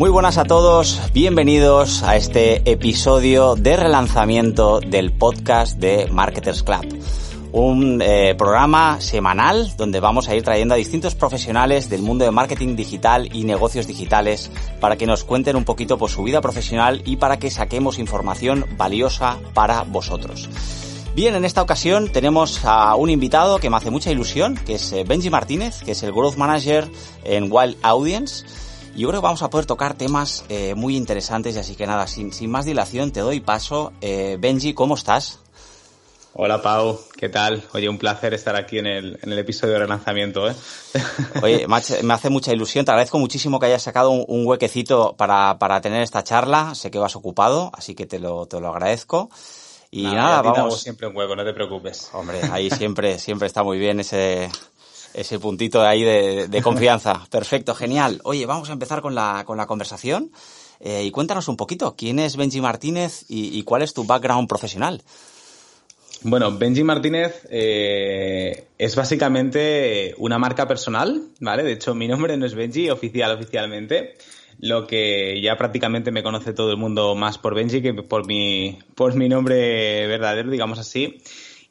Muy buenas a todos, bienvenidos a este episodio de relanzamiento del podcast de Marketers Club. Un eh, programa semanal donde vamos a ir trayendo a distintos profesionales del mundo de marketing digital y negocios digitales para que nos cuenten un poquito por su vida profesional y para que saquemos información valiosa para vosotros. Bien, en esta ocasión tenemos a un invitado que me hace mucha ilusión, que es eh, Benji Martínez, que es el Growth Manager en Wild Audience. Yo creo que vamos a poder tocar temas eh, muy interesantes y así que nada, sin, sin más dilación te doy paso. Eh, Benji, ¿cómo estás? Hola Pau, ¿qué tal? Oye, un placer estar aquí en el, en el episodio de relanzamiento. ¿eh? Oye, me hace mucha ilusión, te agradezco muchísimo que hayas sacado un, un huequecito para, para, tener esta charla, sé que vas ocupado, así que te lo, te lo agradezco. Y nada, nada vamos. siempre un hueco, no te preocupes. Hombre, ahí siempre, siempre está muy bien ese, ese puntito ahí de, de confianza. Perfecto, genial. Oye, vamos a empezar con la, con la conversación. Eh, y cuéntanos un poquito, ¿quién es Benji Martínez y, y cuál es tu background profesional? Bueno, Benji Martínez eh, es básicamente una marca personal, ¿vale? De hecho, mi nombre no es Benji oficial, oficialmente. Lo que ya prácticamente me conoce todo el mundo más por Benji que por mi, por mi nombre verdadero, digamos así.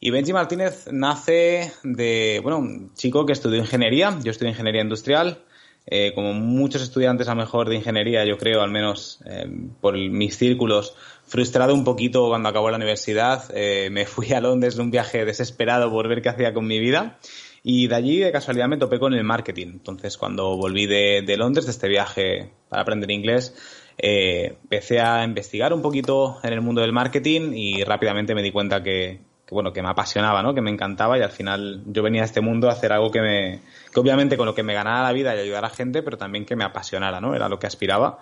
Y Benji Martínez nace de, bueno, un chico que estudió ingeniería. Yo estudié ingeniería industrial. Eh, como muchos estudiantes a mejor de ingeniería, yo creo, al menos eh, por mis círculos, frustrado un poquito cuando acabó la universidad. Eh, me fui a Londres en un viaje desesperado por ver qué hacía con mi vida. Y de allí, de casualidad, me topé con el marketing. Entonces, cuando volví de, de Londres, de este viaje para aprender inglés, eh, empecé a investigar un poquito en el mundo del marketing y rápidamente me di cuenta que, que, bueno, que me apasionaba, ¿no? Que me encantaba y al final yo venía a este mundo a hacer algo que me, que obviamente con lo que me ganara la vida y ayudar a gente, pero también que me apasionara, ¿no? Era lo que aspiraba.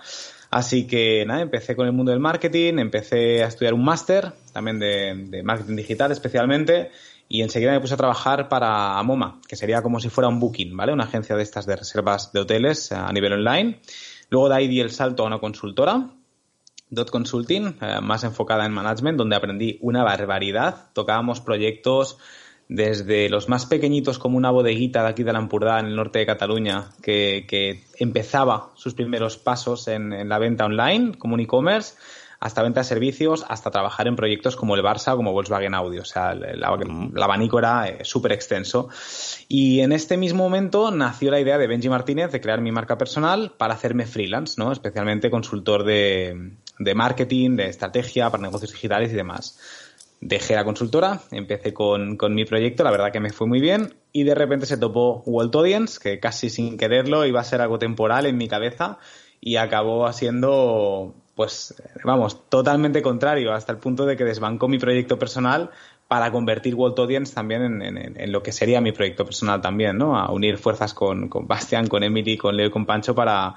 Así que nada, empecé con el mundo del marketing, empecé a estudiar un máster, también de, de, marketing digital especialmente, y enseguida me puse a trabajar para Amoma, que sería como si fuera un booking, ¿vale? Una agencia de estas de reservas de hoteles a nivel online. Luego de ahí di el salto a una consultora, Dot Consulting, eh, más enfocada en management, donde aprendí una barbaridad. Tocábamos proyectos desde los más pequeñitos como una bodeguita de aquí de Lampurdá, en el norte de Cataluña, que, que empezaba sus primeros pasos en, en la venta online, como un e-commerce, hasta venta de servicios, hasta trabajar en proyectos como el Barça o como Volkswagen Audio. O sea, el, el, el abanico era eh, súper extenso. Y en este mismo momento nació la idea de Benji Martínez de crear mi marca personal para hacerme freelance, ¿no? Especialmente consultor de, de marketing, de estrategia para negocios digitales y demás dejé la consultora, empecé con, con, mi proyecto, la verdad que me fue muy bien y de repente se topó Walt Audience, que casi sin quererlo iba a ser algo temporal en mi cabeza y acabó siendo, pues, vamos, totalmente contrario, hasta el punto de que desbancó mi proyecto personal para convertir Walt Audience también en, en, en, lo que sería mi proyecto personal también, ¿no? A unir fuerzas con, con Bastian, con Emily, con Leo y con Pancho para,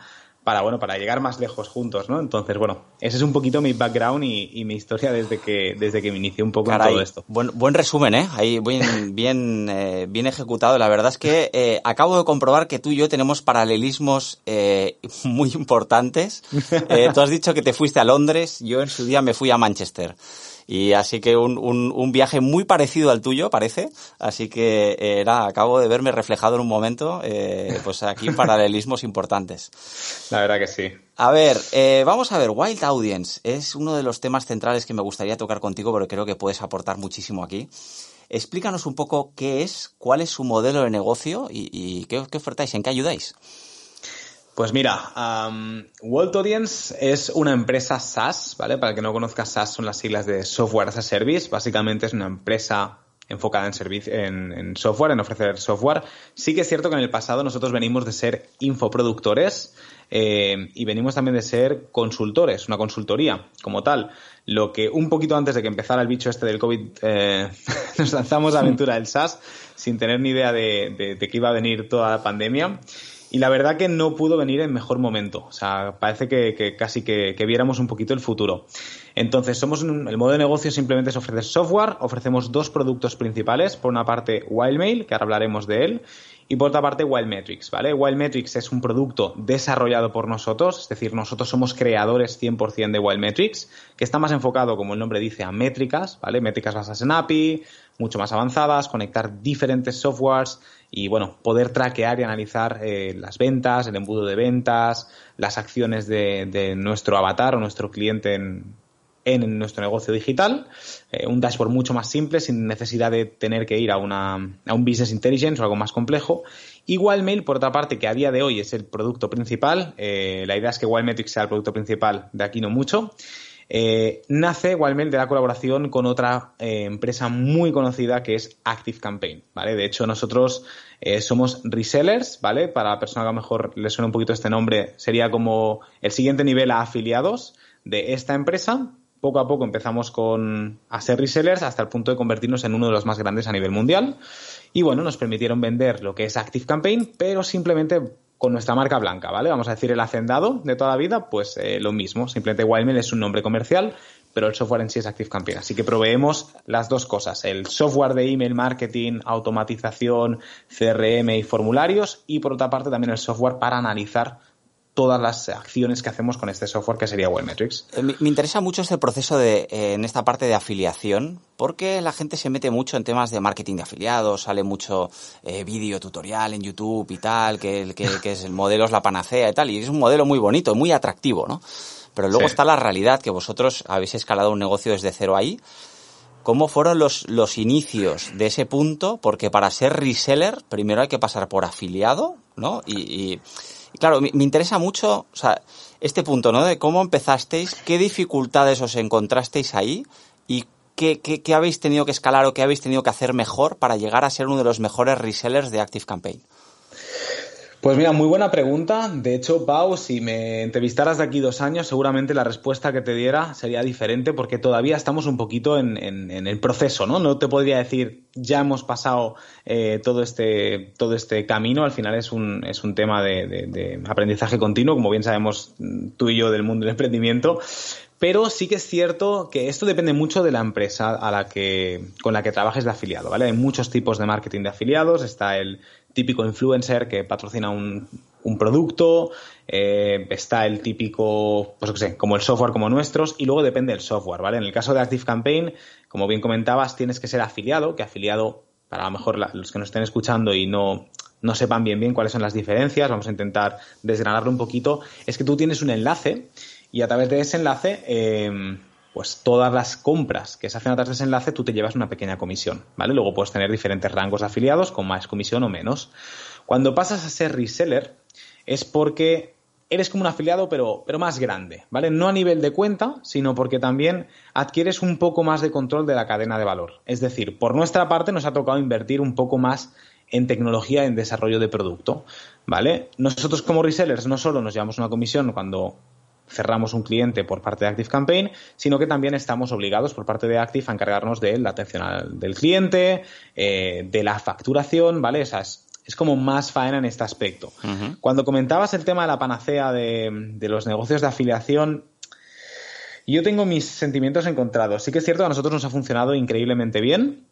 para bueno para llegar más lejos juntos no entonces bueno ese es un poquito mi background y, y mi historia desde que desde que me inicié un poco Caray, en todo esto. Buen, buen resumen eh ahí bien bien eh, bien ejecutado. La verdad es que eh, acabo de comprobar que tú y yo tenemos paralelismos eh, muy importantes. Tú has dicho que te fuiste a Londres. Yo en su día me fui a Manchester y así que un, un, un, viaje muy parecido al tuyo, parece. Así que eh, nada, acabo de verme reflejado en un momento, eh, pues aquí paralelismos importantes. La verdad que sí. A ver, eh, vamos a ver, Wild Audience es uno de los temas centrales que me gustaría tocar contigo, pero creo que puedes aportar muchísimo aquí. Explícanos un poco qué es, cuál es su modelo de negocio y, y qué, qué ofertáis, en qué ayudáis. Pues mira, um, Walt Audience es una empresa SaaS, ¿vale? Para el que no conozca, SaaS son las siglas de Software as a Service. Básicamente es una empresa enfocada en, en, en, software, en ofrecer software. Sí que es cierto que en el pasado nosotros venimos de ser infoproductores eh, y venimos también de ser consultores, una consultoría como tal. Lo que un poquito antes de que empezara el bicho este del COVID eh, nos lanzamos a la aventura del SaaS sin tener ni idea de, de que iba a venir toda la pandemia y la verdad que no pudo venir en mejor momento. O sea, parece que, casi que, viéramos un poquito el futuro. Entonces, somos el modo de negocio simplemente es ofrecer software. Ofrecemos dos productos principales. Por una parte, Wildmail, que ahora hablaremos de él. Y por otra parte, Wildmetrics, ¿vale? Wildmetrics es un producto desarrollado por nosotros, es decir, nosotros somos creadores 100% de Wildmetrics, que está más enfocado, como el nombre dice, a métricas, ¿vale? Métricas basadas en API, mucho más avanzadas, conectar diferentes softwares y, bueno, poder traquear y analizar eh, las ventas, el embudo de ventas, las acciones de, de nuestro avatar o nuestro cliente en, en nuestro negocio digital, eh, un dashboard mucho más simple sin necesidad de tener que ir a, una, a un business intelligence o algo más complejo. Y Wildmail, por otra parte, que a día de hoy es el producto principal, eh, la idea es que Wildmetrics sea el producto principal de aquí no mucho. Eh, nace de la colaboración con otra empresa muy conocida que es ActiveCampaign, ¿vale? De hecho, nosotros somos resellers, ¿vale? Para la persona que a lo mejor le suena un poquito este nombre, sería como el siguiente nivel a afiliados de esta empresa, poco a poco empezamos con a ser resellers hasta el punto de convertirnos en uno de los más grandes a nivel mundial. Y bueno, nos permitieron vender lo que es Active Campaign, pero simplemente con nuestra marca blanca, ¿vale? Vamos a decir el hacendado de toda la vida, pues eh, lo mismo. Simplemente Wildmail es un nombre comercial, pero el software en sí es Active Campaign. Así que proveemos las dos cosas, el software de email marketing, automatización, CRM y formularios, y por otra parte también el software para analizar todas las acciones que hacemos con este software que sería Webmetrics. Eh, me, interesa mucho este proceso de, eh, en esta parte de afiliación, porque la gente se mete mucho en temas de marketing de afiliados, sale mucho eh, vídeo tutorial en YouTube y tal, que, que, que, es el modelo es la panacea y tal, y es un modelo muy bonito, muy atractivo, ¿no? Pero luego está la realidad, que vosotros habéis escalado un negocio desde cero ahí. ¿Cómo fueron los, los inicios de ese punto? Porque para ser reseller, primero hay que pasar por afiliado, ¿no? y, y claro, me, interesa mucho, o sea, este punto, ¿no? De cómo empezasteis, qué dificultades os encontrasteis ahí y qué, qué, habéis tenido que escalar o qué habéis tenido que hacer mejor para llegar a ser uno de los mejores resellers de Active Campaign. Pues mira, muy buena pregunta. De hecho, Pau, si me entrevistaras de aquí dos años, seguramente la respuesta que te diera sería diferente porque todavía estamos un poquito en, el proceso, ¿no? No te podría decir, ya hemos pasado eh, todo, este, todo este camino. Al final es un, es un tema de, de aprendizaje continuo, como bien sabemos tú y yo del mundo del emprendimiento. Pero sí que es cierto que esto depende mucho de la empresa a la que, con la que trabajes de afiliado, ¿vale? Hay muchos tipos de marketing de afiliados. Está el típico influencer que patrocina un, un producto, eh, está el típico, pues sé, como el software como nuestros, y luego depende del software, ¿vale? En el caso de Active Campaign, como bien comentabas, tienes que ser afiliado, que afiliado, para lo mejor los que nos estén escuchando y no, no sepan bien bien cuáles son las diferencias, vamos a intentar desgranarlo un poquito, es que tú tienes un enlace y a través de ese enlace, em, pues todas las compras que se hacen a través de ese enlace, tú te llevas una pequeña comisión, ¿vale? Luego puedes tener diferentes rangos de afiliados con más comisión o menos. Cuando pasas a ser reseller, es porque eres como un afiliado, pero, pero más grande, ¿vale? No a nivel de cuenta, sino porque también adquieres un poco más de control de la cadena de valor. Es decir, por nuestra parte nos ha tocado invertir un poco más en tecnología, en desarrollo de producto, ¿vale? Nosotros como resellers no solo nos llevamos una comisión cuando cerramos un cliente por parte de Active Campaign, sino que también estamos obligados por parte de Active a encargarnos de la atención del cliente, eh, de la facturación, ¿vale? O es, como más faena en este aspecto. Cuando comentabas el tema de la panacea de, los negocios de afiliación, yo tengo mis sentimientos encontrados. Sí que es cierto que a nosotros nos ha funcionado increíblemente bien,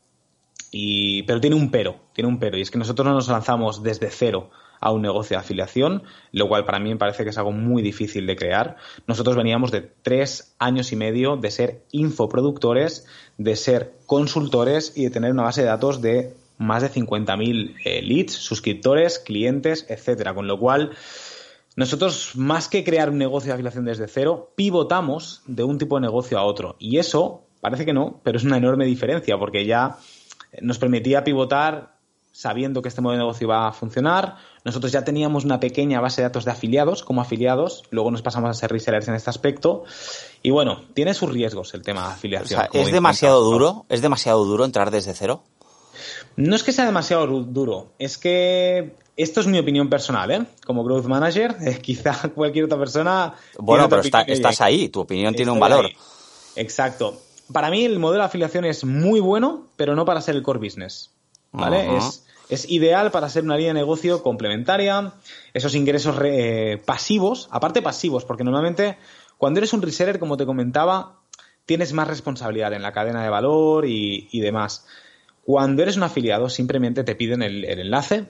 y, pero tiene un pero, tiene un pero, y es que nosotros no nos lanzamos desde cero a un negocio de afiliación, lo cual para mí me parece que es algo muy difícil de crear. Nosotros veníamos de tres años y medio de ser infoproductores, de ser consultores y de tener una base de datos de más de 50.000 eh, leads, suscriptores, clientes, etcétera. Con lo cual, nosotros, más que crear un negocio de afiliación desde cero, pivotamos de un tipo de negocio a otro. Y eso, parece que no, pero es una enorme diferencia, porque ya nos permitía pivotar sabiendo que este modelo de negocio iba a funcionar. Nosotros ya teníamos una pequeña base de datos de afiliados como afiliados, luego nos pasamos a ser resellers en este aspecto. Y bueno, tiene sus riesgos el tema de afiliación. ¿Es demasiado duro? ¿Es demasiado duro entrar desde cero? No es que sea demasiado duro, es que esto es mi opinión personal, ¿eh? Como growth manager, eh, quizá cualquier otra persona. Bueno, pero estás ahí, tu opinión tiene un valor. Exacto. Para mí el modelo de afiliación es muy bueno, pero no para ser el core business. ¿Vale? es, es, ideal para ser una línea de negocio complementaria, esos ingresos eh, pasivos, aparte pasivos, porque normalmente cuando eres un reseller, como te comentaba, tienes más responsabilidad en la cadena de valor y, demás. Cuando eres un afiliado, simplemente te piden el, enlace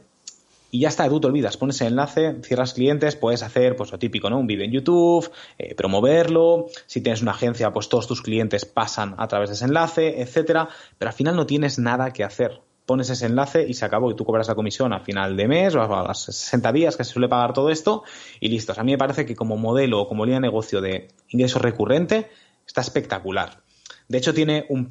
y ya está, tú te olvidas, pones el enlace, cierras clientes, puedes hacer pues lo típico, ¿no? Un vídeo en YouTube, eh, promoverlo, si tienes una agencia, pues todos tus clientes pasan a través de ese enlace, etcétera, pero al final no tienes nada que hacer. Pones ese enlace y se acabó y tú cobras la comisión a final de mes o a las 60 días que se suele pagar todo esto y listo. a mí me parece que como modelo o como línea de negocio de ingreso recurrente está espectacular. De hecho, tiene un,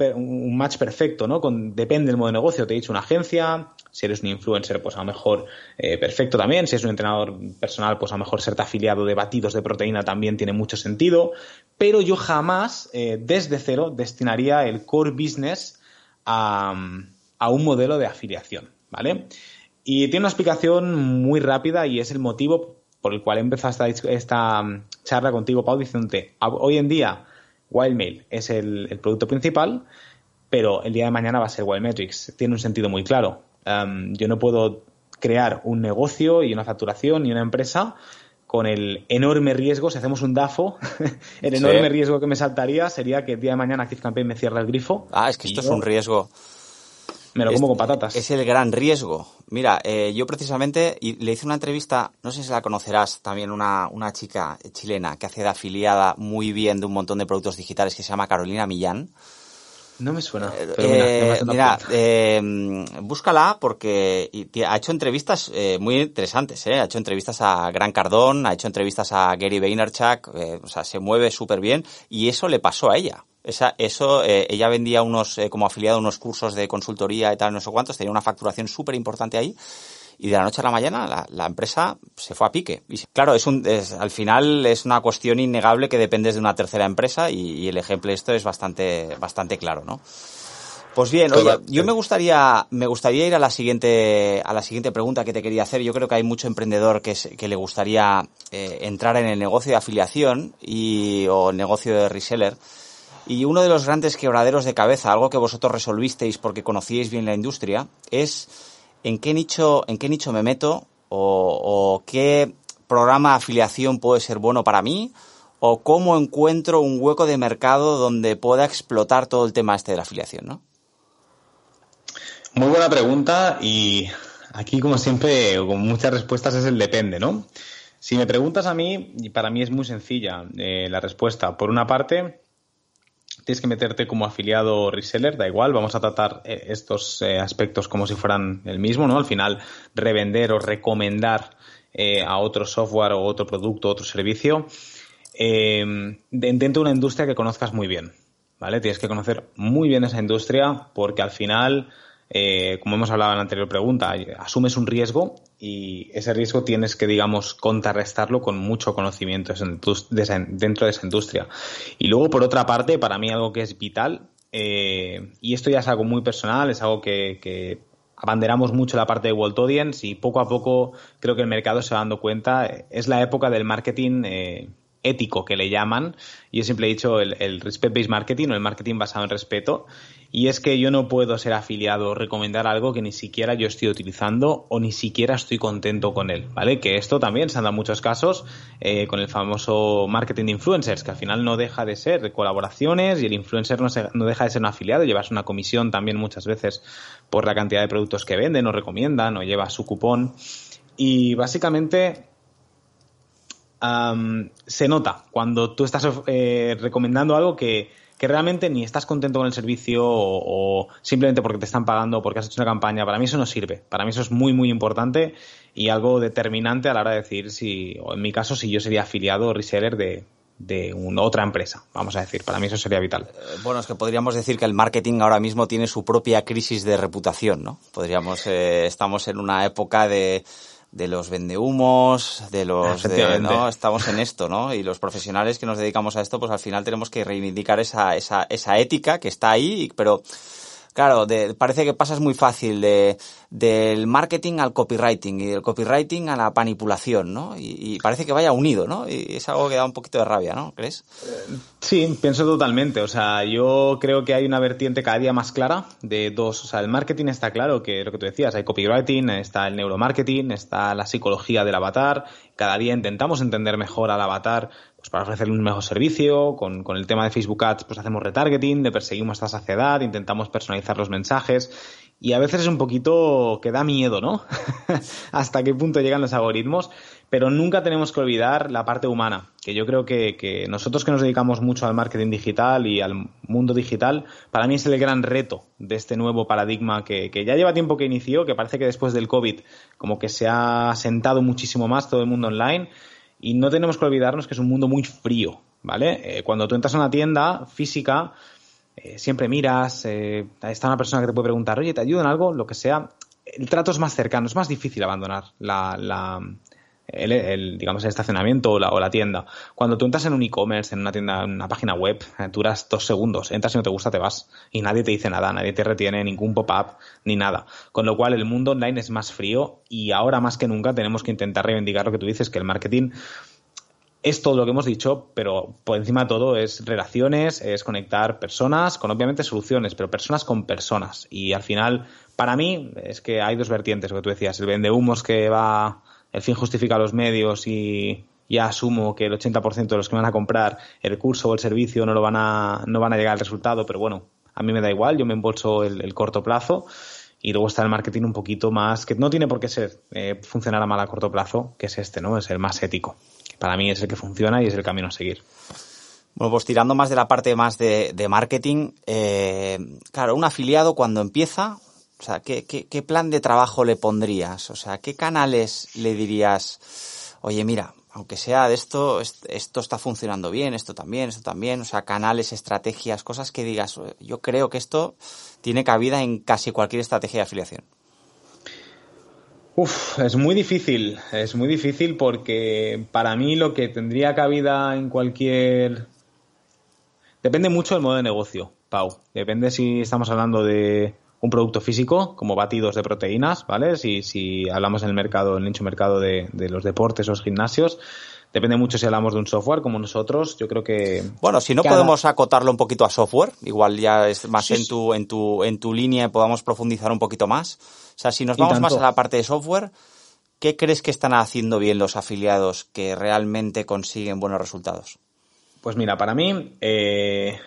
match perfecto, ¿no? Con, depende del modo de negocio. Te he dicho una agencia, si eres un influencer, pues a lo mejor eh, perfecto también. Si eres un entrenador personal, pues a lo mejor serte afiliado de batidos de proteína también tiene mucho sentido. Pero yo jamás, eh, desde cero, destinaría el core business a, un modelo de afiliación, ¿vale? Y tiene una explicación muy rápida y es el motivo por el cual he empezado esta, esta charla contigo, Pau, diciéndote, hoy en día Wildmail es el, producto principal, pero el día de mañana va a ser Wildmetrics. Tiene un sentido muy claro. Um, yo no puedo crear un negocio y una facturación y una empresa con el enorme riesgo, si hacemos un DAFO, el enorme riesgo que me saltaría sería que el día de mañana ActiveCampaign me cierre el grifo. Ah, es que esto es un riesgo. Me lo como con patatas. Es el gran riesgo. Mira, eh, yo precisamente le hice una entrevista, no sé si la conocerás, también una, una chica chilena que hace de afiliada muy bien de un montón de productos digitales que se llama Carolina Millán. No me suena. Eh, mira, eh, búscala porque ha hecho entrevistas muy interesantes. Ha hecho entrevistas a Gran Cardón, ha hecho entrevistas a Gary Vaynerchuk, o sea, se mueve súper bien y eso le pasó a ella. Esa, eso, eh, ella vendía unos, eh, como afiliado, unos cursos de consultoría y tal, no sé cuántos, tenía una facturación súper importante ahí. Y de la noche a la mañana la, empresa se fue a pique. Y claro, es un, al final es una cuestión innegable que dependes de una tercera empresa y, el ejemplo de esto es bastante, bastante claro, ¿no? Pues bien, oye, yo me gustaría, me gustaría ir a la siguiente, a la siguiente pregunta que te quería hacer. Yo creo que hay mucho emprendedor que, que le gustaría eh, entrar en el negocio de afiliación y, o negocio de reseller. Y uno de los grandes quebraderos de cabeza, algo que vosotros resolvisteis porque conocíais bien la industria, es en qué nicho, en qué nicho me meto o, qué programa de afiliación puede ser bueno para mí o cómo encuentro un hueco de mercado donde pueda explotar todo el tema este de la afiliación, ¿no? Muy buena pregunta y aquí como siempre con muchas respuestas es el depende, ¿no? Si me preguntas a mí, para mí es muy sencilla eh, la respuesta. Por una parte, tienes que meterte como afiliado o reseller, da igual, vamos a tratar eh, estos eh, aspectos como si fueran el mismo, ¿no? Al final, revender o recomendar eh, a otro software o otro producto, otro servicio, de una industria que conozcas muy bien, ¿vale? Tienes que conocer muy bien esa industria porque al final eh, como hemos hablado en la anterior pregunta, asumes un riesgo y ese riesgo tienes que, digamos, contrarrestarlo con mucho conocimiento dentro de esa industria. Y luego, por otra parte, para mí algo que es vital, eh, y esto ya es algo muy personal, es algo que, abanderamos mucho la parte de World Audience y poco a poco creo que el mercado se va dando cuenta, es la época del marketing eh, ético que le llaman. Yo siempre he dicho el, el respect-based marketing o el marketing basado en respeto. Y es que yo no puedo ser afiliado o recomendar algo que ni siquiera yo estoy utilizando o ni siquiera estoy contento con él, ¿vale? Que esto también se han dado muchos casos eh, con el famoso marketing de influencers, que al final no deja de ser colaboraciones y el influencer no, no deja de ser un afiliado, llevas una comisión también muchas veces por la cantidad de productos que venden o recomiendan o lleva su cupón. Y básicamente se nota cuando tú estás eh, recomendando algo que, realmente ni estás contento con el servicio o, simplemente porque te están pagando o porque has hecho una campaña. Para mí eso no sirve. Para mí eso es muy, muy importante y algo determinante a la hora de decir si, o en mi caso, si yo sería afiliado o reseller de, de una otra empresa, vamos a decir. Para mí eso sería vital. Eh, bueno, es que podríamos decir que el marketing ahora mismo tiene su propia crisis de reputación, ¿no? Podríamos, eh, estamos en una época de de los vendehumos, de los de, ¿no? Estamos en esto, ¿no? Y los profesionales que nos dedicamos a esto, pues al final tenemos que reivindicar esa, esa, esa ética que está ahí, pero Claro, parece que pasas muy fácil de, del marketing al copywriting y del copywriting a la manipulación, ¿no? Y, parece que vaya unido, ¿no? Y es algo que da un poquito de rabia, ¿no? ¿Crees? Sí, pienso totalmente. O sea, yo creo que hay una vertiente cada día más clara de dos. O sea, el marketing está claro, que lo que tú decías, hay copywriting, está el neuromarketing, está la psicología del avatar. Cada día intentamos entender mejor al avatar pues para ofrecerle un mejor servicio. Con, con, el tema de Facebook Ads, pues hacemos retargeting, le perseguimos esta saciedad, intentamos personalizar los mensajes. Y a veces es un poquito que da miedo, ¿no? Hasta qué punto llegan los algoritmos. Pero nunca tenemos que olvidar la parte humana, que yo creo que, que nosotros que nos dedicamos mucho al marketing digital y al mundo digital, para mí es el gran reto de este nuevo paradigma que, que ya lleva tiempo que inició, que parece que después del COVID como que se ha sentado muchísimo más todo el mundo online y no tenemos que olvidarnos que es un mundo muy frío, ¿vale? Eh, cuando tú entras a una tienda física, eh, siempre miras, eh, está una persona que te puede preguntar, oye, ¿te ayudo en algo? Lo que sea. El trato es más cercano, es más difícil abandonar la, la, el, digamos, el estacionamiento o la, tienda. Cuando tú entras en un e-commerce, en una tienda, en una página web, eh, duras dos segundos, entras y no te gusta, te vas. Y nadie te dice nada, nadie te retiene ningún pop-up ni nada. Con lo cual el mundo online es más frío y ahora más que nunca tenemos que intentar reivindicar lo que tú dices, que el marketing es todo lo que hemos dicho, pero por encima de todo es relaciones, es conectar personas con obviamente soluciones, pero personas con personas. Y al final, para mí, es que hay dos vertientes, lo que tú decías, el vende humos que va el fin justifica los medios y ya asumo que el 80% de los que van a comprar el curso o el servicio no lo van a, no van a llegar al resultado, pero bueno, a mí me da igual, yo me embolso el, corto plazo y luego está el marketing un poquito más, que no tiene por qué ser eh, funcionar a mal a corto plazo, que es este, ¿no? Es el más ético. Para mí es el que funciona y es el camino a seguir. Bueno, pues tirando más de la parte más de, marketing, eh, claro, un afiliado cuando empieza o sea, ¿qué, qué, plan de trabajo le pondrías? O sea, ¿qué canales le dirías, oye, mira, aunque sea de esto, esto está funcionando bien, esto también, esto también, o sea, canales, estrategias, cosas que digas, yo creo que esto tiene cabida en casi cualquier estrategia de afiliación. Uf, es muy difícil, es muy difícil porque para mí lo que tendría cabida en cualquier... Depende mucho del modo de negocio, Pau. Depende si estamos hablando de un producto físico como batidos de proteínas, ¿vale? Si, si hablamos en el mercado, en el nicho mercado de, los deportes o los gimnasios, Depende mucho si hablamos de un software como nosotros. Yo creo que. Bueno, si no podemos acotarlo un poquito a software, igual ya es más en tu, en tu, en tu línea y podamos profundizar un poquito más. O sea, si nos vamos más a la parte de software, ¿qué crees que están haciendo bien los afiliados que realmente consiguen buenos resultados? Pues mira, para mí, eh,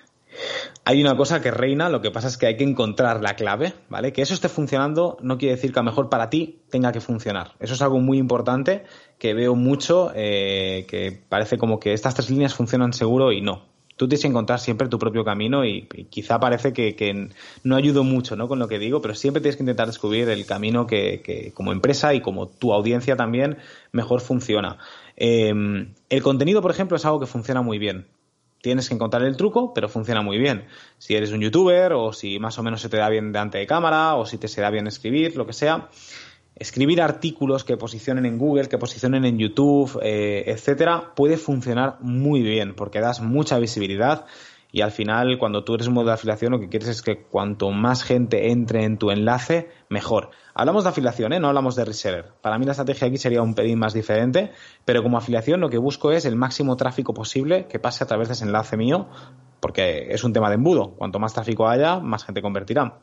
hay una cosa que reina, lo que pasa es que hay que encontrar la clave, ¿vale? Que eso esté funcionando no quiere decir que a lo mejor para ti tenga que funcionar. Eso es algo muy importante que veo mucho, eh, que parece como que estas tres líneas funcionan seguro y no. Tú tienes que encontrar siempre tu propio camino y, quizá parece que, no ayudo mucho ¿no? con lo que digo, pero siempre tienes que intentar descubrir el camino que, como empresa y como tu audiencia también mejor funciona. Eh, el contenido, por ejemplo, es algo que funciona muy bien tienes que encontrar el truco, pero funciona muy bien. Si eres un youtuber o si más o menos se te da bien delante de cámara o si te se da bien escribir, lo que sea, escribir artículos que posicionen en Google, que posicionen en YouTube, eh, etcétera, puede funcionar muy bien porque das mucha visibilidad y al final cuando tú eres un modo de afiliación lo que quieres es que cuanto más gente entre en tu enlace, mejor. Hablamos de afiliación, ¿eh? no hablamos de reseller. Para mí la estrategia aquí sería un pelín más diferente, pero como afiliación lo que busco es el máximo tráfico posible que pase a través de ese enlace mío, porque es un tema de embudo. Cuanto más tráfico haya, más gente convertirá.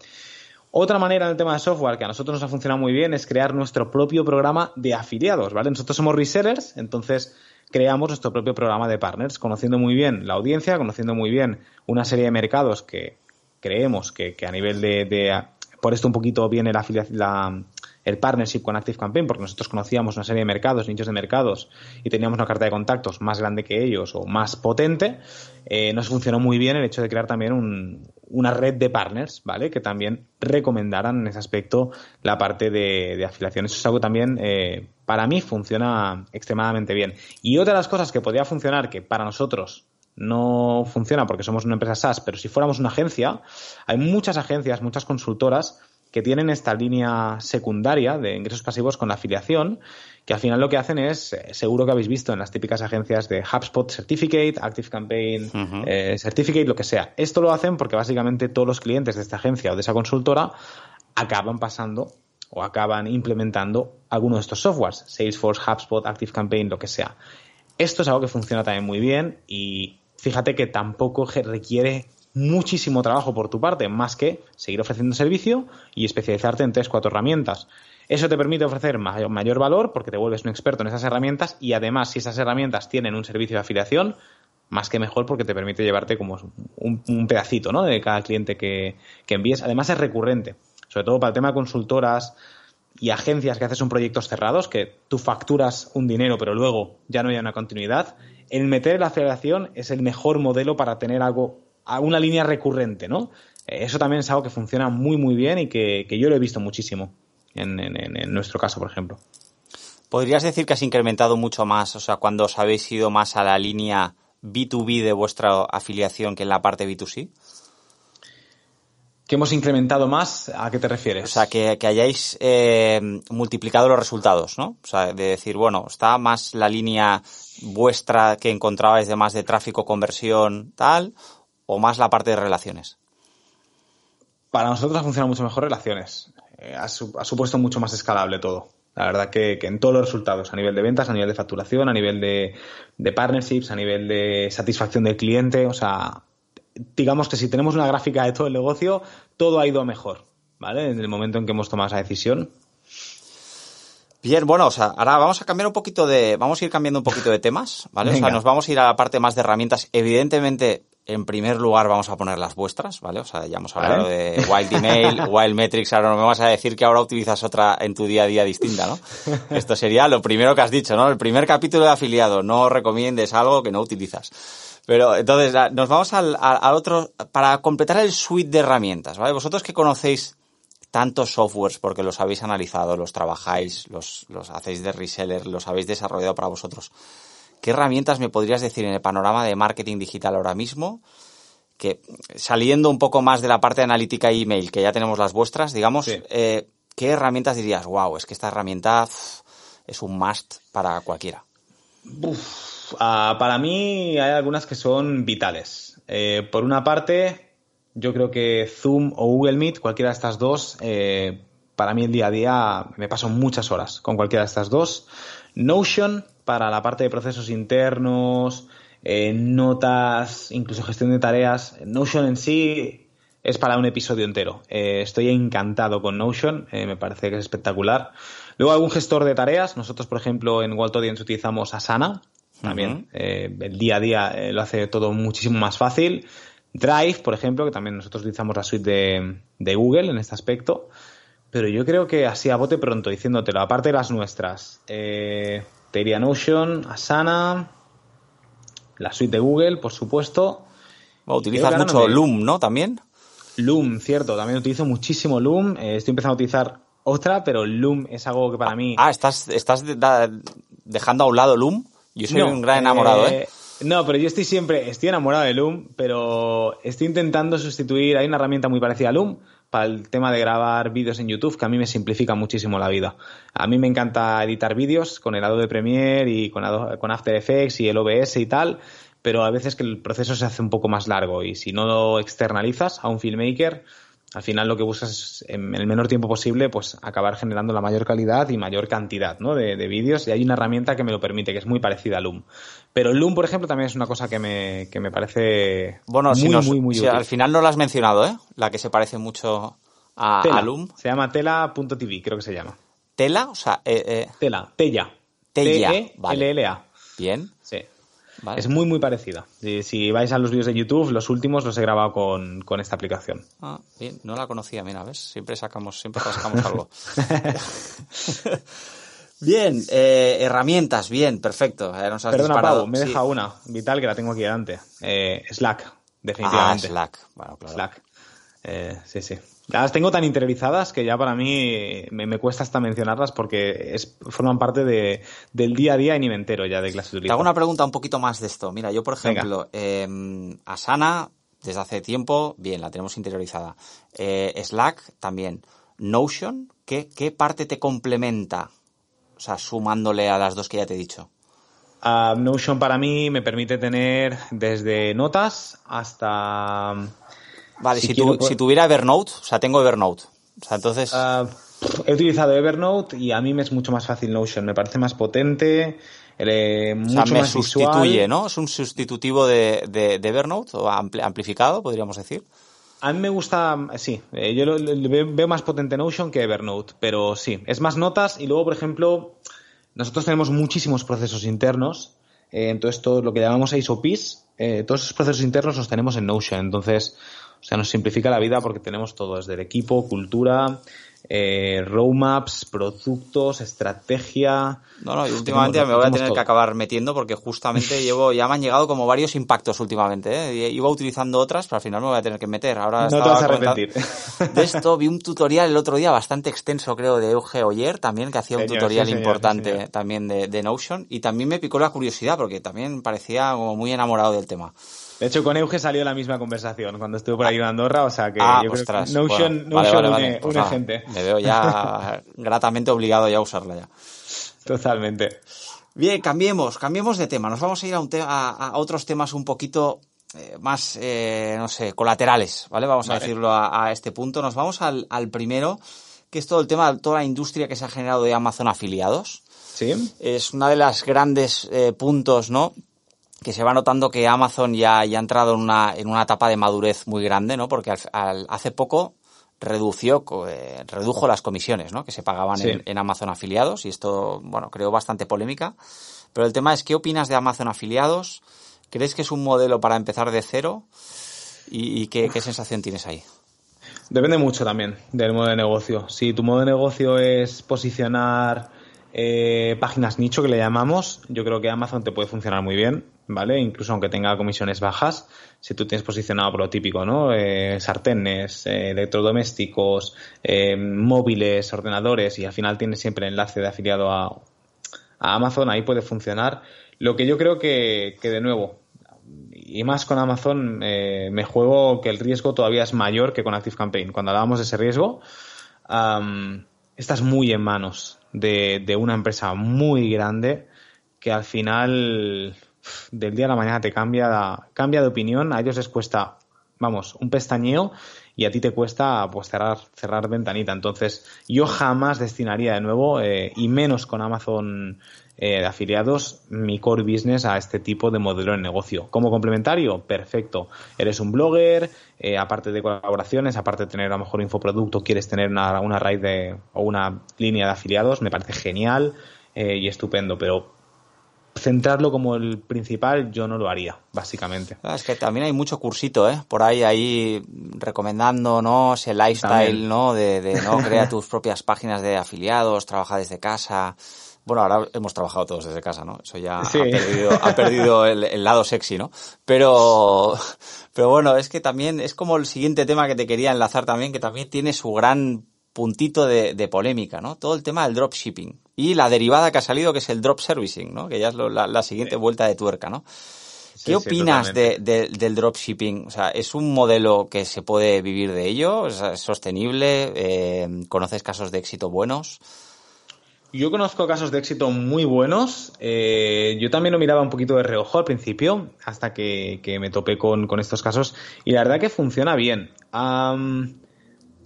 Otra manera en el tema de software que a nosotros nos ha funcionado muy bien es crear nuestro propio programa de afiliados, ¿vale? Nosotros somos resellers, entonces creamos nuestro propio programa de partners, conociendo muy bien la audiencia, conociendo muy bien una serie de mercados que creemos que, a nivel de, Por esto un poquito viene la, la, el partnership con Active Campaign, porque nosotros conocíamos una serie de mercados, nichos de mercados, y teníamos una carta de contactos más grande que ellos o más potente, eh, nos funcionó muy bien el hecho de crear también una red de partners, ¿vale? Que también recomendaran en ese aspecto la parte de, afiliación. Eso es algo también, eh, para mí, funciona extremadamente bien. Y otra de las cosas que podría funcionar, que para nosotros no funciona porque somos una empresa SaaS, pero si fuéramos una agencia, hay muchas agencias, muchas consultoras que tienen esta línea secundaria de ingresos pasivos con la afiliación, que al final lo que hacen es, eh, seguro que habéis visto en las típicas agencias de HubSpot Certificate, Active Campaign eh, Certificate, lo que sea. Esto lo hacen porque básicamente todos los clientes de esta agencia o de esa consultora acaban pasando o acaban implementando alguno de estos softwares, Salesforce, HubSpot, Active Campaign, lo que sea. Esto es algo que funciona también muy bien y fíjate que tampoco requiere muchísimo trabajo por tu parte, más que seguir ofreciendo servicio y especializarte en tres, cuatro herramientas. Eso te permite ofrecer mayor, valor porque te vuelves un experto en esas herramientas y además si esas herramientas tienen un servicio de afiliación, más que mejor porque te permite llevarte como un, pedacito ¿no? de cada cliente que, que envíes. Además es recurrente, sobre todo para el tema de consultoras y agencias que haces un proyectos cerrados, que tú facturas un dinero pero luego ya no hay una continuidad. El meter la afiliación es el mejor modelo para tener algo una línea recurrente, ¿no? Eh, eso también es algo que funciona muy, muy bien y que, yo lo he visto muchísimo en, nuestro caso, por ejemplo. ¿Podrías decir que has incrementado mucho más, o sea, cuando os habéis ido más a la línea B2B de vuestra afiliación que en la parte B2C? ¿Que hemos incrementado más? ¿A qué te refieres? O sea, que, hayáis eh, multiplicado los resultados, ¿no? O sea, de decir, bueno, está más la línea vuestra que encontrabais de más de tráfico, conversión, tal, o más la parte de relaciones? Para nosotros ha funcionado mucho mejor relaciones. Eh, ha, supuesto mucho más escalable todo. La verdad que, en todos los resultados, a nivel de ventas, a nivel de facturación, a nivel de, de partnerships, a nivel de satisfacción del cliente, o sea, digamos que si tenemos una gráfica de todo el negocio, todo ha ido mejor, ¿vale? En el momento en que hemos tomado esa decisión. Bien, bueno, o sea, ahora vamos a cambiar un poquito de, vamos a ir cambiando un poquito de temas, ¿vale? O sea, nos vamos a ir a la parte más de herramientas. Evidentemente, en primer lugar vamos a poner las vuestras, ¿vale? O sea, ya hemos hablado de Wild Email, Wild Metrics, ahora no me vas a decir que ahora utilizas otra en tu día a día distinta, ¿no? Esto sería lo primero que has dicho, ¿no? El primer capítulo de afiliado, no recomiendes algo que no utilizas. Pero entonces, nos vamos al, al, otro, para completar el suite de herramientas, ¿vale? Vosotros que conocéis tantos softwares porque los habéis analizado, los trabajáis, los, los hacéis de reseller, los habéis desarrollado para vosotros. ¿Qué herramientas me podrías decir en el panorama de marketing digital ahora mismo? Que saliendo un poco más de la parte de analítica e email, que ya tenemos las vuestras, digamos, eh, ¿qué herramientas dirías? Wow, es que esta herramienta es un must para cualquiera. Ah, para mí hay algunas que son vitales. Eh, por una parte, yo creo que Zoom o Google Meet, cualquiera de estas dos, eh, para mí el día a día me paso muchas horas con cualquiera de estas dos. Notion para la parte de procesos internos, eh, notas, incluso gestión de tareas. Notion en sí es para un episodio entero. Estoy encantado con Notion, me parece que es espectacular. Luego algún gestor de tareas. Nosotros, por ejemplo, en Walt Audience utilizamos Asana. También el día a día lo hace todo muchísimo más fácil. Drive, por ejemplo, que también nosotros utilizamos la suite de, de Google en este aspecto. Pero yo creo que así a bote pronto, diciéndotelo, aparte de las nuestras, eh, te iría Notion, Asana, la suite de Google, por supuesto. utilizas mucho Loom, ¿no? También. Loom, cierto, también utilizo muchísimo Loom. Eh, estoy empezando a utilizar otra, pero Loom es algo que para mí. Ah, estás, estás dejando a un lado Loom. Yo soy un gran enamorado, ¿eh? ¿eh? No, pero yo estoy siempre, estoy enamorado de Loom, pero estoy intentando sustituir, hay una herramienta muy parecida a Loom, para el tema de grabar vídeos en YouTube, que a mí me simplifica muchísimo la vida. A mí me encanta editar vídeos con el Adobe Premiere y con, con After Effects y el OBS y tal, pero a veces que el proceso se hace un poco más largo y si no lo externalizas a un filmmaker, al final lo que buscas es en el menor tiempo posible pues acabar generando la mayor calidad y mayor cantidad ¿no? de, vídeos y hay una herramienta que me lo permite que es muy parecida a Loom pero Loom por ejemplo también es una cosa que me, que me parece bueno muy, muy, muy útil. al final no la has mencionado ¿eh? la que se parece mucho a, Loom se llama tela.tv creo que se llama tela o sea eh, eh. tela tella tella T -E -L -L -A. bien sí es muy, muy parecida. Si, vais a los vídeos de YouTube, los últimos los he grabado con, esta aplicación. Ah, bien, no la conocía, mira, ¿ves? Siempre sacamos, siempre sacamos algo. bien, eh, herramientas, bien, perfecto. nos has Perdona, Pau, me deja una, vital, que la tengo aquí delante. Eh, Slack, definitivamente. Ah, Slack, bueno, claro. Slack. Eh, sí, sí. Las tengo tan interiorizadas que ya para mí me, cuesta hasta mencionarlas porque es, forman parte de, del día a día y ni me entero ya de clases de Te hago una pregunta un poquito más de esto. Mira, yo por ejemplo, eh, Asana, desde hace tiempo, bien, la tenemos interiorizada. Eh, Slack también. Notion, ¿qué, ¿qué parte te complementa? O sea, sumándole a las dos que ya te he dicho. Uh, Notion para mí me permite tener desde notas hasta... Vale, si, tu, si, tuviera Evernote, o sea, tengo Evernote. O sea, entonces... Uh, he utilizado Evernote y a mí me es mucho más fácil Notion. Me parece más potente, eh, mucho o sea, me más sustituye, visual. ¿no? Es un sustitutivo de, de, de Evernote o amplificado, podríamos decir. A mí me gusta, sí, eh, yo lo, lo, veo más potente Notion que Evernote, pero sí, es más notas y luego, por ejemplo, nosotros tenemos muchísimos procesos internos, eh, entonces todo lo que llamamos ISOPs, eh, todos esos procesos internos los tenemos en Notion, entonces, o sea, nos simplifica la vida porque tenemos todo, desde el equipo, cultura, eh, roadmaps, productos, estrategia. No, no, y últimamente me voy a tener todo. que acabar metiendo porque justamente llevo, ya me han llegado como varios impactos últimamente. ¿eh? Iba utilizando otras, pero al final me voy a tener que meter. Ahora no te vas a arrepentir. De esto vi un tutorial el otro día bastante extenso, creo, de Euge Oyer también, que hacía un tutorial sí, señor, importante sí, también de, de Notion. Y también me picó la curiosidad porque también parecía como muy enamorado del tema. De hecho, con Euge salió la misma conversación cuando estuve por ahí en Andorra, o sea que ah, yo ostras, creo que Notion, bueno, Notion vale, vale, une, vale. Pues une nada, gente. Me veo ya gratamente obligado ya a usarla ya. Totalmente. Bien, cambiemos, cambiemos de tema. Nos vamos a ir a, un te a, a otros temas un poquito eh, más, eh, no sé, colaterales, ¿vale? Vamos vale. a decirlo a, a, este punto. Nos vamos al, al, primero, que es todo el tema de toda la industria que se ha generado de Amazon afiliados. Sí. Es una de las grandes eh, puntos, ¿no? Que se va notando que Amazon ya, ya ha entrado en una, en una etapa de madurez muy grande, ¿no? Porque al, al, hace poco redució, eh, redujo las comisiones, ¿no? Que se pagaban sí. en, en, Amazon afiliados y esto, bueno, creó bastante polémica. Pero el tema es, ¿qué opinas de Amazon afiliados? ¿Crees que es un modelo para empezar de cero? ¿Y, y qué, qué sensación tienes ahí? Depende mucho también del modo de negocio. Si tu modo de negocio es posicionar eh, páginas nicho que le llamamos, yo creo que Amazon te puede funcionar muy bien, ¿vale? Incluso aunque tenga comisiones bajas, si tú tienes posicionado por lo típico, ¿no? Eh, sartenes, eh, electrodomésticos, eh, móviles, ordenadores y al final tienes siempre enlace de afiliado a, a, Amazon, ahí puede funcionar. Lo que yo creo que, que de nuevo, y más con Amazon, eh, me juego que el riesgo todavía es mayor que con ActiveCampaign. Cuando hablábamos de ese riesgo, estás muy en manos de, de, una empresa muy grande que al final del día a la mañana te cambia, cambia de opinión, a ellos les cuesta, vamos, un pestañeo y a ti te cuesta pues cerrar, cerrar ventanita. Entonces, yo jamás destinaría de nuevo, eh, y menos con Amazon eh, de afiliados, mi core business a este tipo de modelo de negocio. Como complementario, perfecto. Eres un blogger, eh, aparte de colaboraciones, aparte de tener a lo mejor infoproducto, quieres tener una, una raíz de, o una línea de afiliados, me parece genial y estupendo, pero centrarlo como el principal yo no lo haría, básicamente. Es que también hay mucho cursito, ¿eh? Por ahí, ahí recomendando, ¿no? Ese lifestyle, también. ¿no? De, de, ¿no? Crea tus propias páginas de afiliados, trabaja desde casa. Bueno, ahora hemos trabajado todos desde casa, ¿no? Eso ya sí. ha perdido, ha perdido el, el, lado sexy, ¿no? Pero, pero bueno, es que también es como el siguiente tema que te quería enlazar también, que también tiene su gran puntito de, de polémica, ¿no? Todo el tema del dropshipping y la derivada que ha salido que es el drop servicing, ¿no? Que ya es lo, la, la, siguiente sí. vuelta de tuerca, ¿no? ¿Qué sí, opinas sí, de, de, del dropshipping? O sea, ¿es un modelo que se puede vivir de ello? ¿Es sostenible? Eh, ¿Conoces casos de éxito buenos? Yo conozco casos de éxito muy buenos. Eh, yo también lo miraba un poquito de reojo al principio, hasta que, que me topé con, con, estos casos. Y la verdad que funciona bien. Um,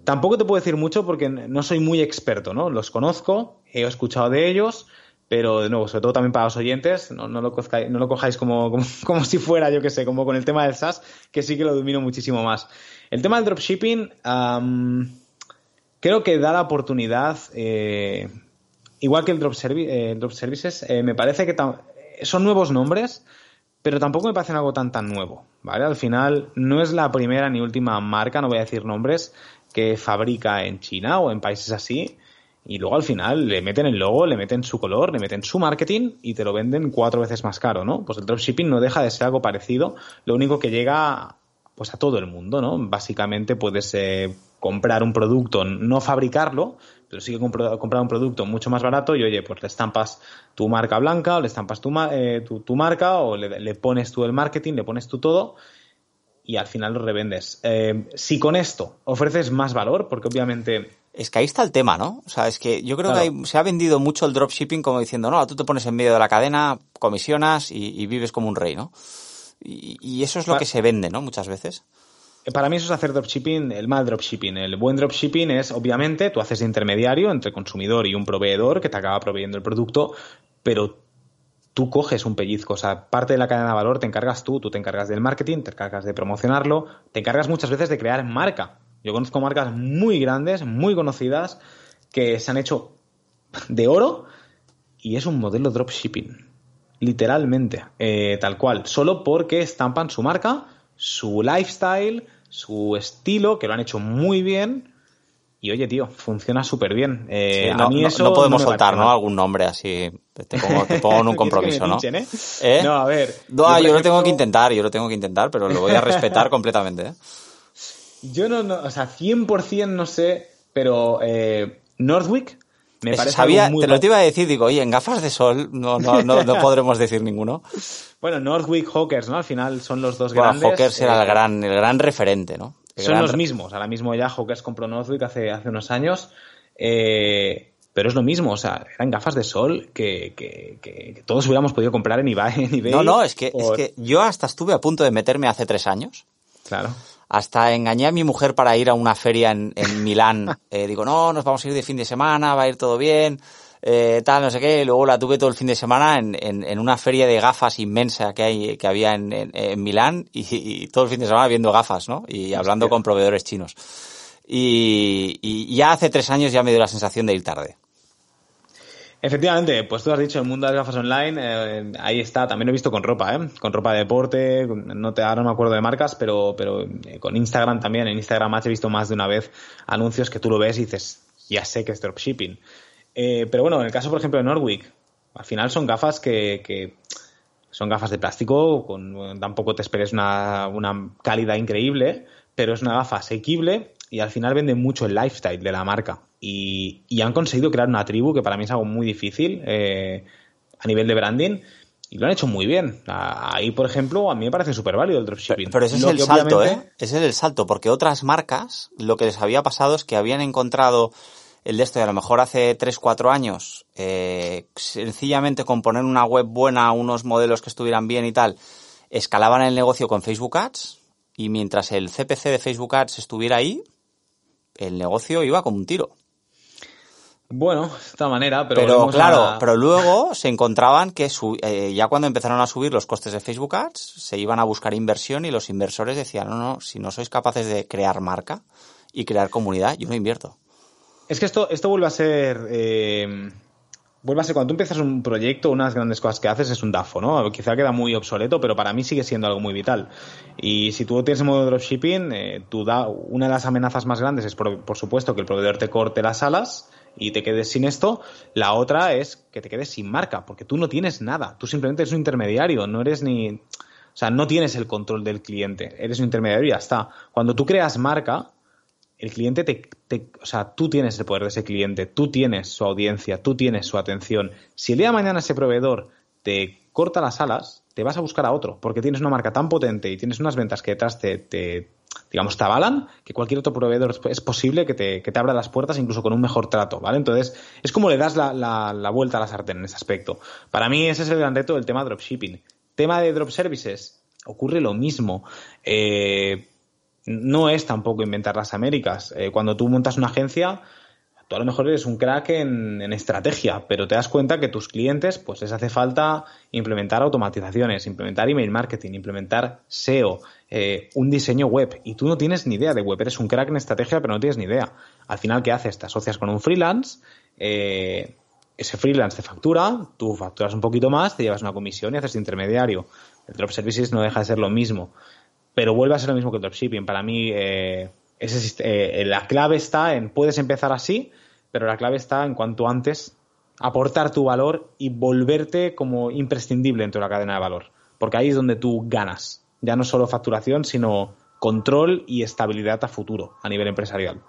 tampoco te puedo decir mucho porque no soy muy experto, ¿no? Los conozco, he escuchado de ellos, pero de nuevo, sobre todo también para los oyentes, no, no, lo, no lo, cojáis como, como, como, si fuera, yo que sé, como con el tema del SaaS, que sí que lo domino muchísimo más. El tema del dropshipping, creo que da la oportunidad, eh, igual que el drop, eh, services, eh, me parece que son nuevos nombres, pero tampoco me parecen algo tan tan nuevo, ¿vale? Al final no es la primera ni última marca, no voy a decir nombres, que fabrica en China o en países así y luego al final le meten el logo, le meten su color, le meten su marketing y te lo venden cuatro veces más caro, ¿no? Pues el dropshipping no deja de ser algo parecido, lo único que llega pues a todo el mundo, ¿no? Básicamente puedes eh, comprar un producto, no fabricarlo, pero sí que comprar un producto mucho más barato y oye, pues le estampas tu marca blanca o le estampas tu, eh, tu, tu marca o le, le pones tú el marketing, le pones tú todo y al final lo revendes. Eh, si con esto ofreces más valor, porque obviamente Es que ahí está el tema, ¿no? O sea, es que yo creo que se ha vendido mucho el dropshipping como diciendo, no, tú te pones en medio de la cadena, comisionas y, vives como un rey, ¿no? Y, eso es lo que se vende, ¿no? Muchas veces. Para mí eso es hacer dropshipping, el mal dropshipping. El buen dropshipping es, obviamente, tú haces de intermediario entre consumidor y un proveedor que te acaba proveyendo el producto, pero tú coges un pellizco, o sea, parte de la cadena de valor te encargas tú, tú te encargas del marketing, te encargas de promocionarlo, te encargas muchas veces de crear marca. Yo conozco marcas muy grandes, muy conocidas, que se han hecho de oro y es un modelo dropshipping. Literalmente, eh, tal cual. Solo porque estampan su marca, su lifestyle, su estilo, que lo han hecho muy bien. Y oye, tío, funciona súper bien. Eh, no, a mí eso no podemos soltar, ¿no? Algún nombre así. Te pongo, en un compromiso, ¿no? ¿eh? ¿Eh? No, a ver. No, yo, lo tengo que intentar, yo lo tengo que intentar, pero lo voy a respetar completamente. ¿eh? Yo no, no, o sea, 100% no sé, pero Northwick me parece sabía, muy Te lo te iba a decir, digo, oye, en gafas de sol no, no, no, no podremos decir ninguno. Bueno, Northwick, Hawkers, ¿no? Al final son los dos bueno, grandes. Hawkers era el, gran, el gran referente, ¿no? Son los mismos. Ahora mismo ya Hawkers compró Northwick hace, hace unos años. Eh, pero es lo mismo, o sea, eran gafas de sol que, que, que, todos hubiéramos podido comprar en eBay. En eBay no, no, es que, es que yo hasta estuve a punto de meterme hace tres años. Claro hasta engañé a mi mujer para ir a una feria en, en Milán. Eh, digo, no, nos vamos a ir de fin de semana, va a ir todo bien, eh, tal, no sé qué. luego la tuve todo el fin de semana en, en, en una feria de gafas inmensa que, hay, que había en, en Milán y, todo el fin de semana viendo gafas, ¿no? Y hablando con proveedores chinos. Y, y ya hace tres años ya me dio la sensación de ir tarde. Efectivamente, pues tú has dicho el mundo de las gafas online, eh, ahí está, también lo he visto con ropa, ¿eh? con ropa de deporte, no te, ahora no me acuerdo de marcas, pero, pero eh, con Instagram también, en Instagram he visto más de una vez anuncios que tú lo ves y dices, ya sé que es dropshipping. Eh, pero bueno, en el caso, por ejemplo, de Norwick, al final son gafas que, que son gafas de plástico, con, tampoco te esperes una, una calidad increíble, pero es una gafa asequible y al final vende mucho el lifestyle de la marca. Y, han conseguido crear una tribu que para mí es algo muy difícil eh, a nivel de branding. Y lo han hecho muy bien. Ahí, por ejemplo, a mí me parece súper válido el dropshipping. Pero, ese es el salto, ¿eh? Ese es el salto, porque otras marcas, lo que les había pasado es que habían encontrado el de esto y a lo mejor hace 3, 4 años, eh, sencillamente con poner una web buena, unos modelos que estuvieran bien y tal, escalaban el negocio con Facebook Ads y mientras el CPC de Facebook Ads estuviera ahí, el negocio iba como un tiro. Bueno, de esta manera, pero, pero claro, pero luego se encontraban que eh, ya cuando empezaron a subir los costes de Facebook Ads, se iban a buscar inversión y los inversores decían, no, no, si no sois capaces de crear marca y crear comunidad, yo no invierto. Es que esto, esto vuelve a ser... Eh, vuelve a ser cuando tú empiezas un proyecto, unas grandes cosas que haces es un DAFO, ¿no? Quizá queda muy obsoleto, pero para mí sigue siendo algo muy vital. Y si tú tienes el modo de dropshipping, eh, tú da, una de las amenazas más grandes es, por, por, supuesto, que el proveedor te corte las alas y te quedes sin esto. La otra es que te quedes sin marca, porque tú no tienes nada. Tú simplemente eres un intermediario, no eres ni... O sea, no tienes el control del cliente, eres un intermediario y ya está. Cuando tú creas marca, el cliente te, o sea, tú tienes el poder de ese cliente, tú tienes su audiencia, tú tienes su atención. Si el día de mañana ese proveedor te corta las alas, te vas a buscar a otro, porque tienes una marca tan potente y tienes unas ventas que detrás te, digamos, te avalan, que cualquier otro proveedor es posible que te, que te abra las puertas incluso con un mejor trato, ¿vale? Entonces, es como le das la, la, vuelta a la sartén en ese aspecto. Para mí ese es el gran reto del tema dropshipping. Tema de drop services, ocurre lo mismo. Eh, no es tampoco inventar las Américas. Eh, cuando tú montas una agencia, tú a lo mejor eres un crack en, estrategia, pero te das cuenta que tus clientes, pues les hace falta implementar automatizaciones, implementar email marketing, implementar SEO, eh, un diseño web, y tú no tienes ni idea de web, eres un crack en estrategia, pero no tienes ni idea. Al final, ¿qué haces? Te asocias con un freelance, eh, ese freelance te factura, tú facturas un poquito más, te llevas una comisión y haces intermediario. El drop services no deja de ser lo mismo pero vuelve a ser lo mismo que el dropshipping. Para mí, eh, ese, eh, la clave está en, puedes empezar así, pero la clave está en cuanto antes aportar tu valor y volverte como imprescindible dentro de la cadena de valor. Porque ahí es donde tú ganas. Ya no solo facturación, sino control y estabilidad a futuro a nivel empresarial.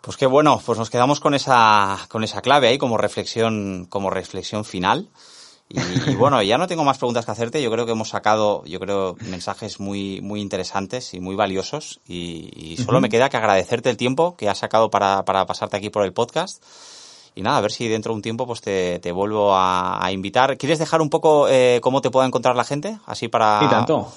Pues qué bueno, pues nos quedamos con esa, con esa clave ahí como reflexión, como reflexión final. Y, bueno, ya no tengo más preguntas que hacerte. Yo creo que hemos sacado, yo creo, mensajes muy, muy interesantes y muy valiosos. Y, solo me queda que agradecerte el tiempo que has sacado para, para pasarte aquí por el podcast. Y nada, a ver si dentro de un tiempo pues te, te vuelvo a, invitar. ¿Quieres dejar un poco eh, cómo te pueda encontrar la gente? Así para... Y tanto.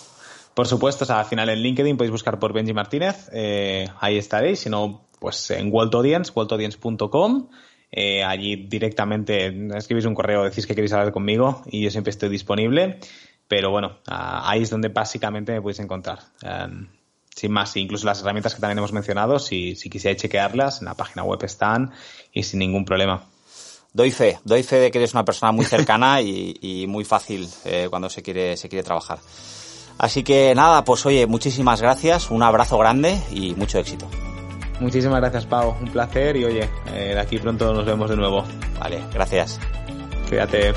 Por supuesto, o sea, al final en LinkedIn podéis buscar por Benji Martínez, eh, ahí estaréis, si no, pues en World Audience, worldaudience.com, eh, allí directamente escribís un correo, decís que queréis hablar conmigo y yo siempre estoy disponible, pero bueno, ahí es donde básicamente me podéis encontrar. Em, sin más, incluso las herramientas que también hemos mencionado, si, si quisierais chequearlas, en la página web están y sin ningún problema. Doy fe, doy fe de que eres una persona muy cercana y, muy fácil eh, cuando se quiere, se quiere trabajar. Así que nada, pues oye, muchísimas gracias, un abrazo grande y mucho éxito. Muchísimas gracias, Pau. Un placer y oye, eh, de aquí pronto nos vemos de nuevo. Vale, gracias. Cuídate.